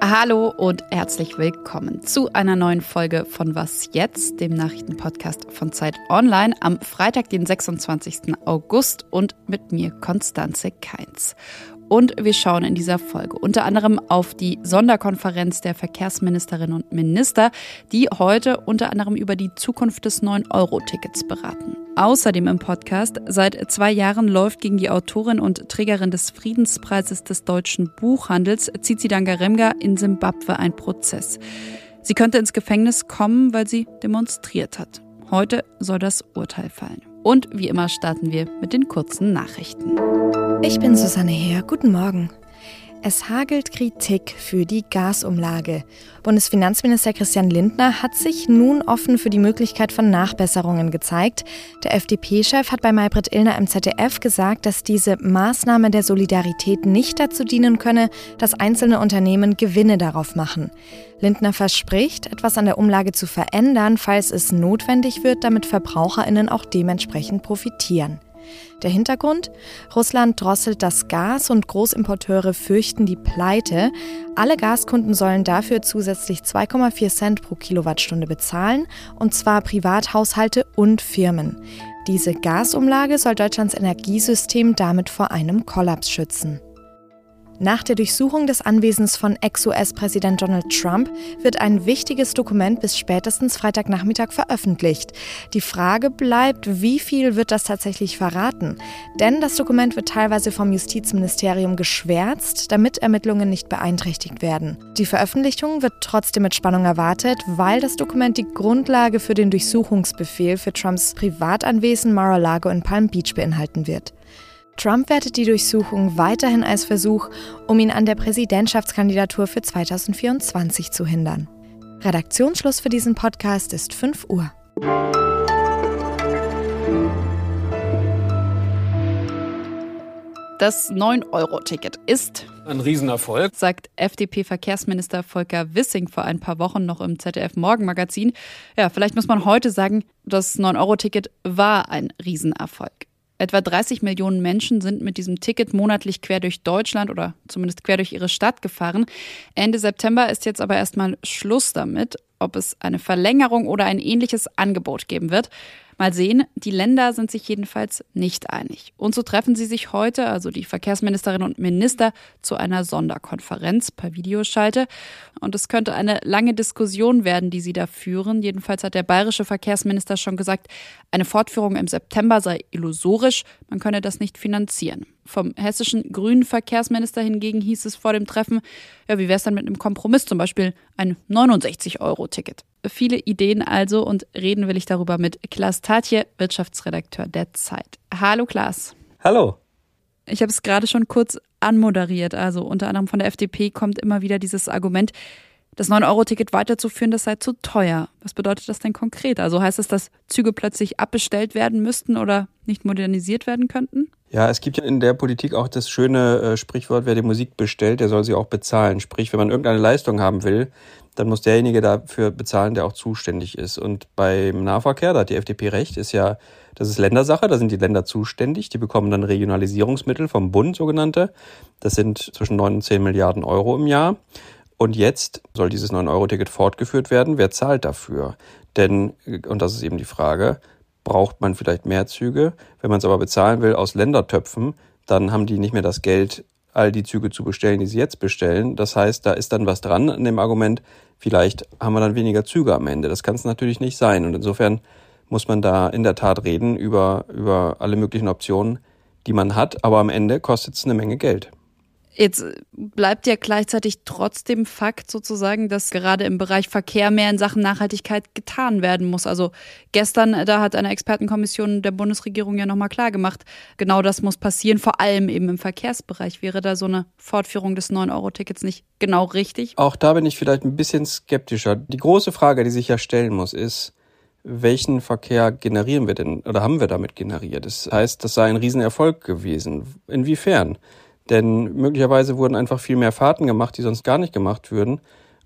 Hallo und herzlich willkommen zu einer neuen Folge von Was jetzt, dem Nachrichtenpodcast von Zeit Online am Freitag, den 26. August und mit mir Konstanze Keins. Und wir schauen in dieser Folge unter anderem auf die Sonderkonferenz der Verkehrsministerinnen und Minister, die heute unter anderem über die Zukunft des 9-Euro-Tickets beraten. Außerdem im Podcast, seit zwei Jahren läuft gegen die Autorin und Trägerin des Friedenspreises des deutschen Buchhandels, Zizi Dangaremga, in Simbabwe ein Prozess. Sie könnte ins Gefängnis kommen, weil sie demonstriert hat. Heute soll das Urteil fallen. Und wie immer starten wir mit den kurzen Nachrichten. Ich bin Susanne Heer. Guten Morgen. Es hagelt Kritik für die Gasumlage. Bundesfinanzminister Christian Lindner hat sich nun offen für die Möglichkeit von Nachbesserungen gezeigt. Der FDP-Chef hat bei Maybrit Illner im ZDF gesagt, dass diese Maßnahme der Solidarität nicht dazu dienen könne, dass einzelne Unternehmen Gewinne darauf machen. Lindner verspricht, etwas an der Umlage zu verändern, falls es notwendig wird, damit Verbraucherinnen auch dementsprechend profitieren. Der Hintergrund? Russland drosselt das Gas und Großimporteure fürchten die Pleite. Alle Gaskunden sollen dafür zusätzlich 2,4 Cent pro Kilowattstunde bezahlen, und zwar Privathaushalte und Firmen. Diese Gasumlage soll Deutschlands Energiesystem damit vor einem Kollaps schützen. Nach der Durchsuchung des Anwesens von Ex-US-Präsident Donald Trump wird ein wichtiges Dokument bis spätestens Freitagnachmittag veröffentlicht. Die Frage bleibt, wie viel wird das tatsächlich verraten? Denn das Dokument wird teilweise vom Justizministerium geschwärzt, damit Ermittlungen nicht beeinträchtigt werden. Die Veröffentlichung wird trotzdem mit Spannung erwartet, weil das Dokument die Grundlage für den Durchsuchungsbefehl für Trumps Privatanwesen Mar-a-Lago in Palm Beach beinhalten wird. Trump wertet die Durchsuchung weiterhin als Versuch, um ihn an der Präsidentschaftskandidatur für 2024 zu hindern. Redaktionsschluss für diesen Podcast ist 5 Uhr. Das 9-Euro-Ticket ist ein Riesenerfolg, sagt FDP-Verkehrsminister Volker Wissing vor ein paar Wochen noch im ZDF-Morgenmagazin. Ja, vielleicht muss man heute sagen, das 9-Euro-Ticket war ein Riesenerfolg. Etwa 30 Millionen Menschen sind mit diesem Ticket monatlich quer durch Deutschland oder zumindest quer durch ihre Stadt gefahren. Ende September ist jetzt aber erstmal Schluss damit, ob es eine Verlängerung oder ein ähnliches Angebot geben wird. Mal sehen, die Länder sind sich jedenfalls nicht einig. Und so treffen sie sich heute, also die Verkehrsministerinnen und Minister, zu einer Sonderkonferenz per Videoschalte. Und es könnte eine lange Diskussion werden, die sie da führen. Jedenfalls hat der bayerische Verkehrsminister schon gesagt, eine Fortführung im September sei illusorisch, man könne das nicht finanzieren. Vom hessischen grünen Verkehrsminister hingegen hieß es vor dem Treffen, ja, wie wäre es dann mit einem Kompromiss, zum Beispiel ein 69-Euro-Ticket. Viele Ideen also und reden will ich darüber mit Klaas Tatje, Wirtschaftsredakteur der Zeit. Hallo Klaas. Hallo. Ich habe es gerade schon kurz anmoderiert. Also unter anderem von der FDP kommt immer wieder dieses Argument, das 9-Euro-Ticket weiterzuführen, das sei zu teuer. Was bedeutet das denn konkret? Also heißt es, dass Züge plötzlich abbestellt werden müssten oder nicht modernisiert werden könnten? Ja, es gibt ja in der Politik auch das schöne äh, Sprichwort, wer die Musik bestellt, der soll sie auch bezahlen. Sprich, wenn man irgendeine Leistung haben will, dann muss derjenige dafür bezahlen, der auch zuständig ist. Und beim Nahverkehr, da hat die FDP recht, ist ja, das ist Ländersache, da sind die Länder zuständig, die bekommen dann Regionalisierungsmittel vom Bund, sogenannte. Das sind zwischen 9 und 10 Milliarden Euro im Jahr. Und jetzt soll dieses 9-Euro-Ticket fortgeführt werden. Wer zahlt dafür? Denn, und das ist eben die Frage, braucht man vielleicht mehr Züge? Wenn man es aber bezahlen will aus Ländertöpfen, dann haben die nicht mehr das Geld, all die Züge zu bestellen, die sie jetzt bestellen. Das heißt, da ist dann was dran an dem Argument, vielleicht haben wir dann weniger Züge am Ende. Das kann es natürlich nicht sein. Und insofern muss man da in der Tat reden über, über alle möglichen Optionen, die man hat. Aber am Ende kostet es eine Menge Geld. Jetzt bleibt ja gleichzeitig trotzdem Fakt sozusagen, dass gerade im Bereich Verkehr mehr in Sachen Nachhaltigkeit getan werden muss. Also gestern, da hat eine Expertenkommission der Bundesregierung ja nochmal klar gemacht, genau das muss passieren, vor allem eben im Verkehrsbereich. Wäre da so eine Fortführung des 9-Euro-Tickets nicht genau richtig? Auch da bin ich vielleicht ein bisschen skeptischer. Die große Frage, die sich ja stellen muss, ist, welchen Verkehr generieren wir denn oder haben wir damit generiert? Das heißt, das sei ein Riesenerfolg gewesen. Inwiefern? Denn möglicherweise wurden einfach viel mehr Fahrten gemacht, die sonst gar nicht gemacht würden.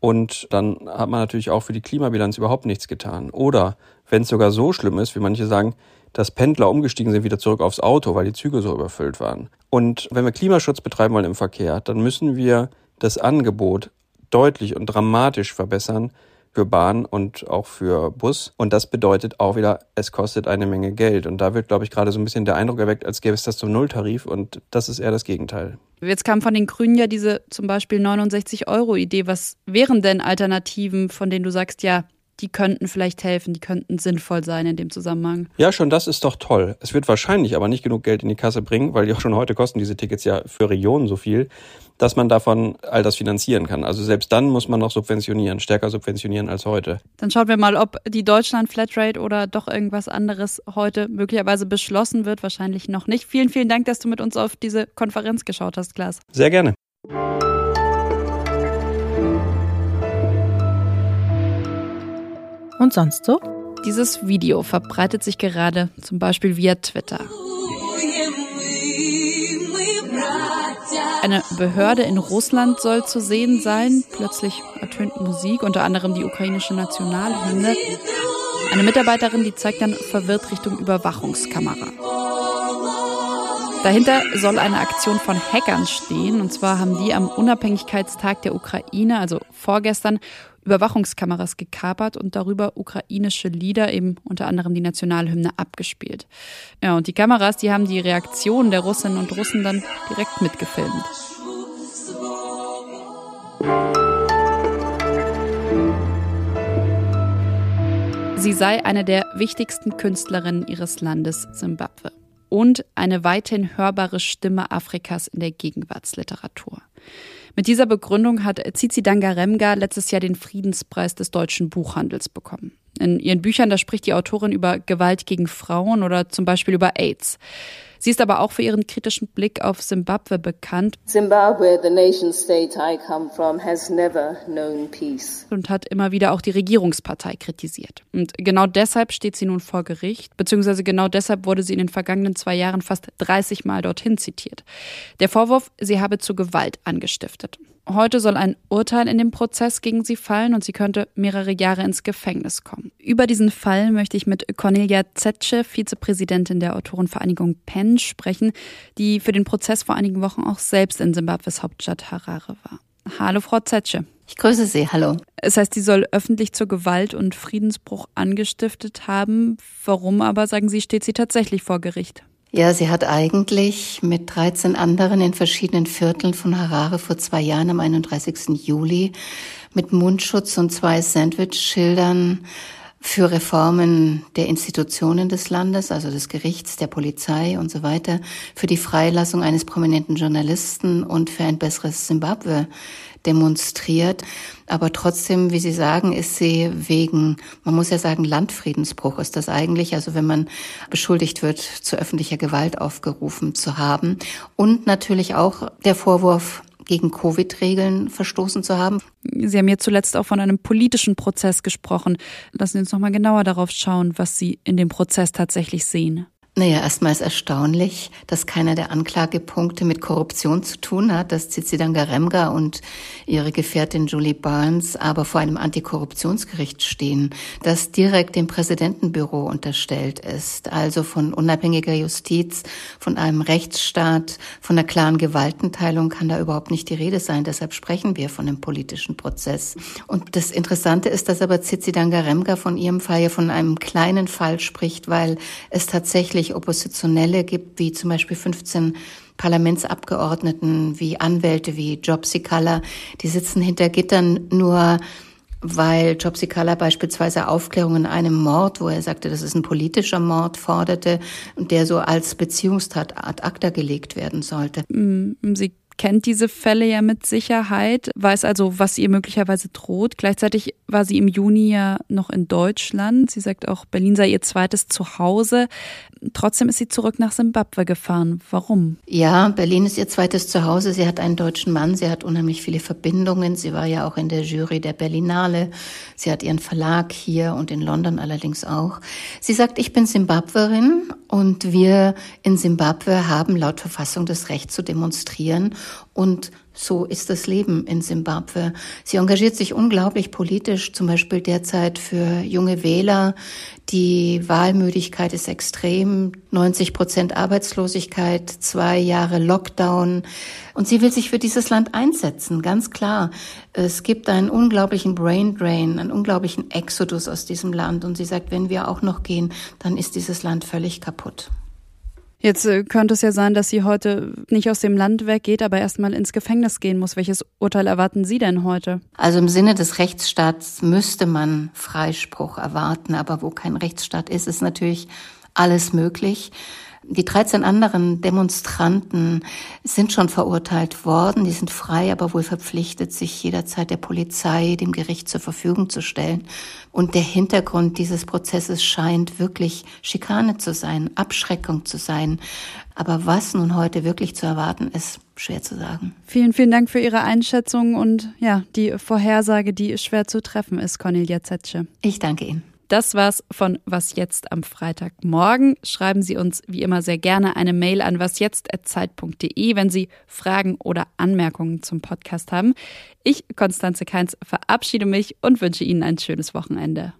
Und dann hat man natürlich auch für die Klimabilanz überhaupt nichts getan. Oder wenn es sogar so schlimm ist, wie manche sagen, dass Pendler umgestiegen sind wieder zurück aufs Auto, weil die Züge so überfüllt waren. Und wenn wir Klimaschutz betreiben wollen im Verkehr, dann müssen wir das Angebot deutlich und dramatisch verbessern für Bahn und auch für Bus. Und das bedeutet auch wieder, es kostet eine Menge Geld. Und da wird, glaube ich, gerade so ein bisschen der Eindruck erweckt, als gäbe es das zum Nulltarif. Und das ist eher das Gegenteil. Jetzt kam von den Grünen ja diese zum Beispiel 69-Euro-Idee. Was wären denn Alternativen, von denen du sagst, ja, die könnten vielleicht helfen, die könnten sinnvoll sein in dem Zusammenhang. Ja, schon das ist doch toll. Es wird wahrscheinlich aber nicht genug Geld in die Kasse bringen, weil auch schon heute kosten diese Tickets ja für Regionen so viel, dass man davon all das finanzieren kann. Also selbst dann muss man noch subventionieren, stärker subventionieren als heute. Dann schauen wir mal, ob die Deutschland Flatrate oder doch irgendwas anderes heute möglicherweise beschlossen wird. Wahrscheinlich noch nicht. Vielen, vielen Dank, dass du mit uns auf diese Konferenz geschaut hast, Klaas. Sehr gerne. Und sonst so? Dieses Video verbreitet sich gerade zum Beispiel via Twitter. Eine Behörde in Russland soll zu sehen sein. Plötzlich ertönt Musik, unter anderem die ukrainische Nationalhymne. Eine Mitarbeiterin, die zeigt dann verwirrt Richtung Überwachungskamera. Dahinter soll eine Aktion von Hackern stehen. Und zwar haben die am Unabhängigkeitstag der Ukraine, also vorgestern, Überwachungskameras gekapert und darüber ukrainische Lieder, eben unter anderem die Nationalhymne, abgespielt. Ja, und die Kameras, die haben die Reaktion der Russinnen und Russen dann direkt mitgefilmt. Sie sei eine der wichtigsten Künstlerinnen ihres Landes Simbabwe und eine weithin hörbare Stimme Afrikas in der Gegenwartsliteratur. Mit dieser Begründung hat Zizi Dangaremga letztes Jahr den Friedenspreis des deutschen Buchhandels bekommen. In ihren Büchern, da spricht die Autorin über Gewalt gegen Frauen oder zum Beispiel über AIDS. Sie ist aber auch für ihren kritischen Blick auf Simbabwe bekannt. Zimbabwe, the nation state I come from, has never known peace. Und hat immer wieder auch die Regierungspartei kritisiert. Und genau deshalb steht sie nun vor Gericht, beziehungsweise genau deshalb wurde sie in den vergangenen zwei Jahren fast 30 Mal dorthin zitiert. Der Vorwurf, sie habe zu Gewalt angestiftet. Heute soll ein Urteil in dem Prozess gegen sie fallen und sie könnte mehrere Jahre ins Gefängnis kommen. Über diesen Fall möchte ich mit Cornelia Zetsche, Vizepräsidentin der Autorenvereinigung PEN, sprechen, die für den Prozess vor einigen Wochen auch selbst in Simbabwes Hauptstadt Harare war. Hallo, Frau Zetsche. Ich grüße Sie, hallo. Es heißt, sie soll öffentlich zur Gewalt und Friedensbruch angestiftet haben. Warum aber, sagen Sie, steht sie tatsächlich vor Gericht? Ja, sie hat eigentlich mit 13 anderen in verschiedenen Vierteln von Harare vor zwei Jahren am 31. Juli mit Mundschutz und zwei Sandwich-Schildern für Reformen der Institutionen des Landes, also des Gerichts, der Polizei und so weiter, für die Freilassung eines prominenten Journalisten und für ein besseres Simbabwe demonstriert. Aber trotzdem, wie Sie sagen, ist sie wegen, man muss ja sagen, Landfriedensbruch ist das eigentlich. Also wenn man beschuldigt wird, zu öffentlicher Gewalt aufgerufen zu haben. Und natürlich auch der Vorwurf, gegen Covid-Regeln verstoßen zu haben. Sie haben jetzt zuletzt auch von einem politischen Prozess gesprochen. Lassen Sie uns noch mal genauer darauf schauen, was Sie in dem Prozess tatsächlich sehen. Naja, erstmal ist erstaunlich, dass keiner der Anklagepunkte mit Korruption zu tun hat, dass Zizidan Garemga und ihre Gefährtin Julie Barnes aber vor einem Antikorruptionsgericht stehen, das direkt dem Präsidentenbüro unterstellt ist, also von unabhängiger Justiz, von einem Rechtsstaat, von einer klaren Gewaltenteilung kann da überhaupt nicht die Rede sein. Deshalb sprechen wir von einem politischen Prozess. Und das Interessante ist, dass aber Zizidan Garemga von ihrem Fall ja von einem kleinen Fall spricht, weil es tatsächlich tatsächlich Oppositionelle gibt, wie zum Beispiel 15 Parlamentsabgeordneten, wie Anwälte, wie Jobsi Kalla, die sitzen hinter Gittern nur weil Jobsi Kalla beispielsweise Aufklärung in einem Mord, wo er sagte, das ist ein politischer Mord, forderte und der so als Beziehungstat ad acta gelegt werden sollte. Mm, Sie kennt diese Fälle ja mit Sicherheit, weiß also, was ihr möglicherweise droht. Gleichzeitig war sie im Juni ja noch in Deutschland. Sie sagt auch, Berlin sei ihr zweites Zuhause. Trotzdem ist sie zurück nach Simbabwe gefahren. Warum? Ja, Berlin ist ihr zweites Zuhause. Sie hat einen deutschen Mann. Sie hat unheimlich viele Verbindungen. Sie war ja auch in der Jury der Berlinale. Sie hat ihren Verlag hier und in London allerdings auch. Sie sagt, ich bin Simbabwerin und wir in Simbabwe haben laut Verfassung das Recht zu demonstrieren und so ist das Leben in Simbabwe. Sie engagiert sich unglaublich politisch, zum Beispiel derzeit für junge Wähler. Die Wahlmüdigkeit ist extrem, 90 Prozent Arbeitslosigkeit, zwei Jahre Lockdown. Und sie will sich für dieses Land einsetzen, ganz klar. Es gibt einen unglaublichen Brain Drain, einen unglaublichen Exodus aus diesem Land. Und sie sagt, wenn wir auch noch gehen, dann ist dieses Land völlig kaputt. Jetzt äh, könnte es ja sein, dass sie heute nicht aus dem Land weggeht, aber erstmal ins Gefängnis gehen muss. Welches Urteil erwarten Sie denn heute? Also im Sinne des Rechtsstaats müsste man Freispruch erwarten, aber wo kein Rechtsstaat ist, ist natürlich alles möglich. Die 13 anderen Demonstranten sind schon verurteilt worden. Die sind frei, aber wohl verpflichtet, sich jederzeit der Polizei, dem Gericht zur Verfügung zu stellen. Und der Hintergrund dieses Prozesses scheint wirklich Schikane zu sein, Abschreckung zu sein. Aber was nun heute wirklich zu erwarten ist, schwer zu sagen. Vielen, vielen Dank für Ihre Einschätzung und ja, die Vorhersage, die schwer zu treffen ist, Cornelia Zetsche. Ich danke Ihnen. Das war's von Was jetzt am Freitagmorgen. Schreiben Sie uns wie immer sehr gerne eine Mail an wasjetzt.zeit.de, wenn Sie Fragen oder Anmerkungen zum Podcast haben. Ich, Konstanze Keins, verabschiede mich und wünsche Ihnen ein schönes Wochenende.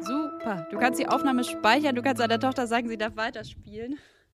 Super. Du kannst die Aufnahme speichern, du kannst deiner Tochter sagen, sie darf weiterspielen.